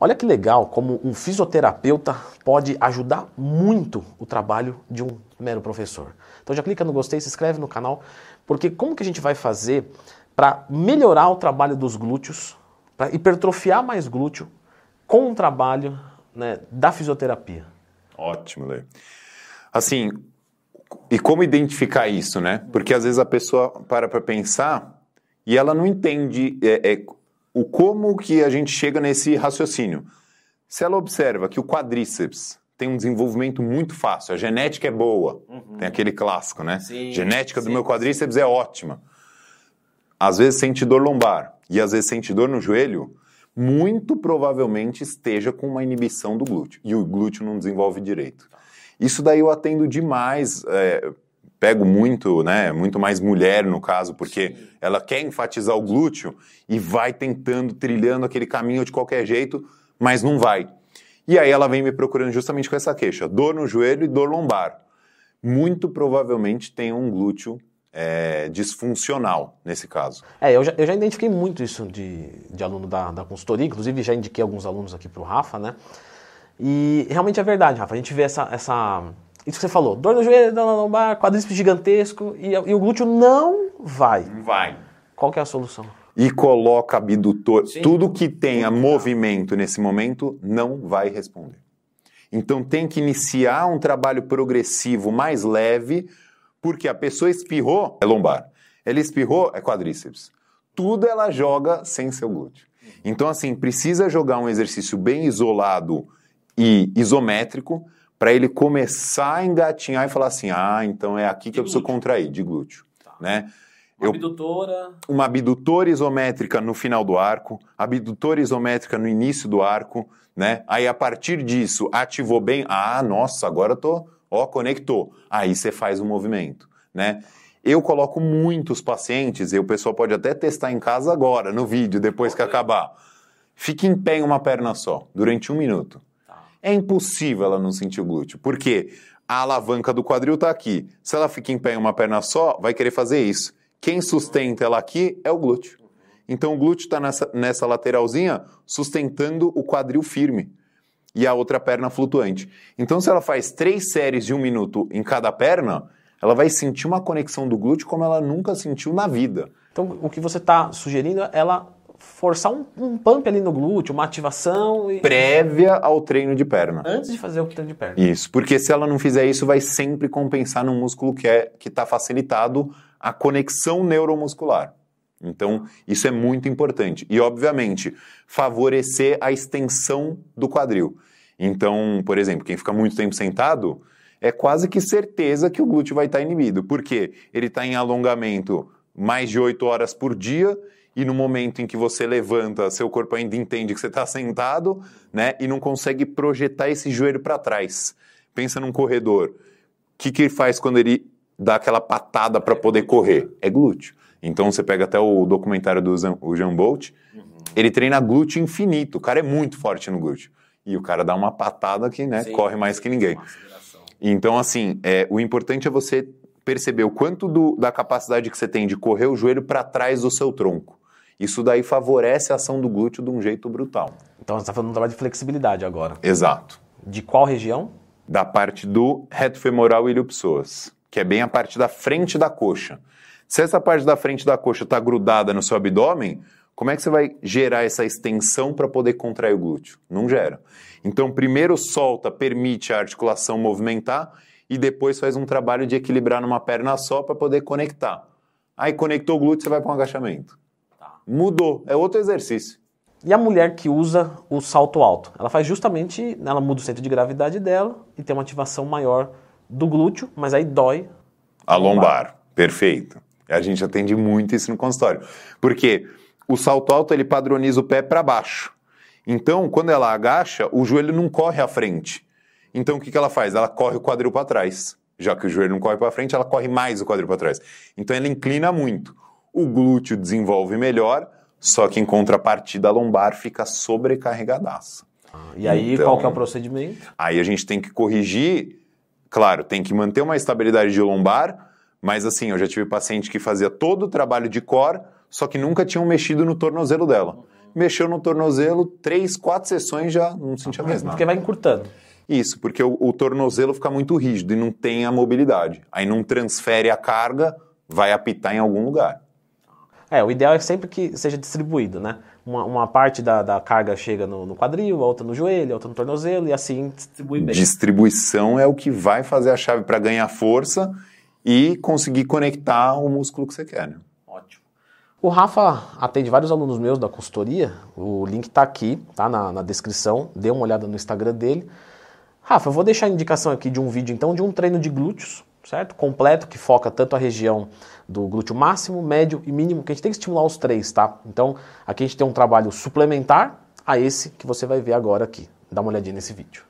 Olha que legal como um fisioterapeuta pode ajudar muito o trabalho de um mero professor. Então já clica no gostei, se inscreve no canal, porque como que a gente vai fazer para melhorar o trabalho dos glúteos, para hipertrofiar mais glúteo com o trabalho né, da fisioterapia? Ótimo, Lê. Assim, e como identificar isso, né? Porque às vezes a pessoa para para pensar e ela não entende é, é, o como que a gente chega nesse raciocínio. Se ela observa que o quadríceps tem um desenvolvimento muito fácil, a genética é boa, uhum. tem aquele clássico, né? Sim, genética sim, do meu quadríceps sim. é ótima. Às vezes sente dor lombar e às vezes sente dor no joelho, muito provavelmente esteja com uma inibição do glúteo e o glúteo não desenvolve direito. Isso daí eu atendo demais. É, pego muito, né, muito mais mulher no caso, porque Sim. ela quer enfatizar o glúteo e vai tentando, trilhando aquele caminho de qualquer jeito, mas não vai. E aí ela vem me procurando justamente com essa queixa, dor no joelho e dor lombar. Muito provavelmente tem um glúteo é, disfuncional nesse caso. É, eu já, eu já identifiquei muito isso de, de aluno da, da consultoria, inclusive já indiquei alguns alunos aqui para o Rafa, né? E realmente é verdade, Rafa. A gente vê essa, essa isso que você falou, dor no joelho, dor na lombar, quadríceps gigantesco e, e, o glúteo não vai. Não vai. Qual que é a solução? E coloca abdutor. Sim. Tudo que tenha movimento nesse momento não vai responder. Então tem que iniciar um trabalho progressivo mais leve, porque a pessoa espirrou, é lombar. Ela espirrou, é quadríceps. Tudo ela joga sem seu glúteo. Então, assim, precisa jogar um exercício bem isolado e isométrico para ele começar a engatinhar e falar assim: ah, então é aqui que de eu preciso contrair, de glúteo. Tá. Né? Uma eu, abdutora. Uma abdutora isométrica no final do arco, abdutora isométrica no início do arco, né? Aí a partir disso, ativou bem. Ah, nossa, agora eu tô, ó, conectou. Aí você faz o movimento, né? Eu coloco muitos pacientes, e o pessoal pode até testar em casa agora, no vídeo, depois que acabar. Fique em pé em uma perna só, durante um minuto. É impossível ela não sentir o glúteo, porque a alavanca do quadril está aqui. Se ela fica em pé em uma perna só, vai querer fazer isso. Quem sustenta ela aqui é o glúteo. Então o glúteo está nessa, nessa lateralzinha sustentando o quadril firme e a outra perna flutuante. Então, se ela faz três séries de um minuto em cada perna, ela vai sentir uma conexão do glúteo como ela nunca sentiu na vida. Então, o que você está sugerindo é ela forçar um, um, pump ali no glúteo, uma ativação. E... Prévia ao treino de perna. Antes de fazer o treino de perna. Isso, porque se ela não fizer isso, vai sempre compensar no músculo que é que está facilitado a conexão neuromuscular. Então, isso é muito importante. E, obviamente, favorecer a extensão do quadril. Então, por exemplo, quem fica muito tempo sentado, é quase que certeza que o glúteo vai estar inibido. porque Ele está em alongamento mais de 8 horas por dia e no momento em que você levanta, seu corpo ainda entende que você está sentado, né? E não consegue projetar esse joelho para trás. Pensa num corredor. O que, que ele faz quando ele dá aquela patada para poder correr? É glúteo. Então você pega até o documentário do Jean Bolt, uhum. ele treina glúteo infinito. O cara é muito forte no glúteo. E o cara dá uma patada que né, Sim, corre mais que ninguém. Então, assim, é, o importante é você perceber o quanto do, da capacidade que você tem de correr o joelho para trás do seu tronco. Isso daí favorece a ação do glúteo de um jeito brutal. Então você está falando um trabalho de flexibilidade agora. Exato. De qual região? Da parte do reto femoral ilhopsoas, que é bem a parte da frente da coxa. Se essa parte da frente da coxa está grudada no seu abdômen, como é que você vai gerar essa extensão para poder contrair o glúteo? Não gera. Então, primeiro solta, permite a articulação movimentar e depois faz um trabalho de equilibrar numa perna só para poder conectar. Aí conectou o glúteo, você vai para um agachamento. Mudou, é outro exercício. E a mulher que usa o salto alto? Ela faz justamente, ela muda o centro de gravidade dela e tem uma ativação maior do glúteo, mas aí dói. A lombar. lombar. Perfeito. A gente atende muito isso no consultório. Porque o salto alto ele padroniza o pé para baixo. Então, quando ela agacha, o joelho não corre à frente. Então, o que, que ela faz? Ela corre o quadril para trás. Já que o joelho não corre para frente, ela corre mais o quadril para trás. Então, ela inclina muito o glúteo desenvolve melhor, só que em contrapartida a lombar fica sobrecarregadaça. Ah, e aí então, qual que é o procedimento? Aí a gente tem que corrigir, claro, tem que manter uma estabilidade de lombar, mas assim, eu já tive paciente que fazia todo o trabalho de core, só que nunca tinham mexido no tornozelo dela. mexeu no tornozelo, três, quatro sessões já não sentia mais nada. Porque vai encurtando. Isso, porque o, o tornozelo fica muito rígido e não tem a mobilidade. Aí não transfere a carga, vai apitar em algum lugar. É, o ideal é sempre que seja distribuído, né? Uma, uma parte da, da carga chega no, no quadril, a outra no joelho, a outra no tornozelo e assim distribui bem. Distribuição é o que vai fazer a chave para ganhar força e conseguir conectar o músculo que você quer. Né? Ótimo. O Rafa atende vários alunos meus da consultoria, o link está aqui, tá na, na descrição, dê uma olhada no Instagram dele. Rafa, eu vou deixar a indicação aqui de um vídeo então de um treino de glúteos, certo? Completo, que foca tanto a região do glúteo máximo, médio e mínimo, que a gente tem que estimular os três, tá? Então, aqui a gente tem um trabalho suplementar a esse que você vai ver agora aqui. Dá uma olhadinha nesse vídeo.